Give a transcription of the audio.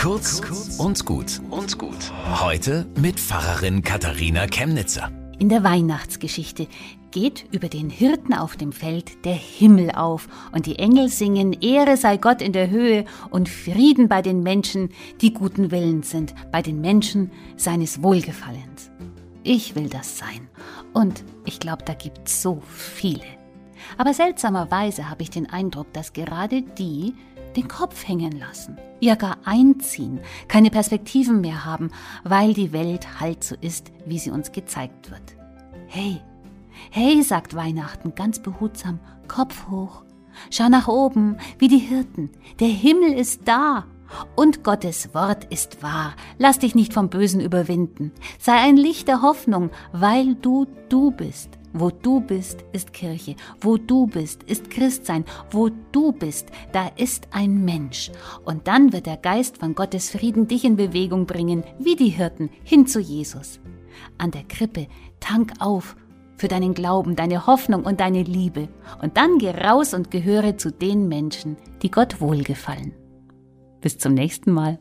Kurz und gut und gut. Heute mit Pfarrerin Katharina Chemnitzer. In der Weihnachtsgeschichte geht über den Hirten auf dem Feld der Himmel auf und die Engel singen Ehre sei Gott in der Höhe und Frieden bei den Menschen, die guten Willens sind, bei den Menschen seines Wohlgefallens. Ich will das sein und ich glaube, da gibt's so viele. Aber seltsamerweise habe ich den Eindruck, dass gerade die den Kopf hängen lassen, ja gar einziehen, keine Perspektiven mehr haben, weil die Welt halt so ist, wie sie uns gezeigt wird. Hey, hey, sagt Weihnachten ganz behutsam, Kopf hoch, schau nach oben, wie die Hirten, der Himmel ist da. Und Gottes Wort ist wahr. Lass dich nicht vom Bösen überwinden. Sei ein Licht der Hoffnung, weil du du bist. Wo du bist, ist Kirche. Wo du bist, ist Christsein. Wo du bist, da ist ein Mensch. Und dann wird der Geist von Gottes Frieden dich in Bewegung bringen, wie die Hirten, hin zu Jesus. An der Krippe tank auf für deinen Glauben, deine Hoffnung und deine Liebe. Und dann geh raus und gehöre zu den Menschen, die Gott wohlgefallen. Bis zum nächsten Mal.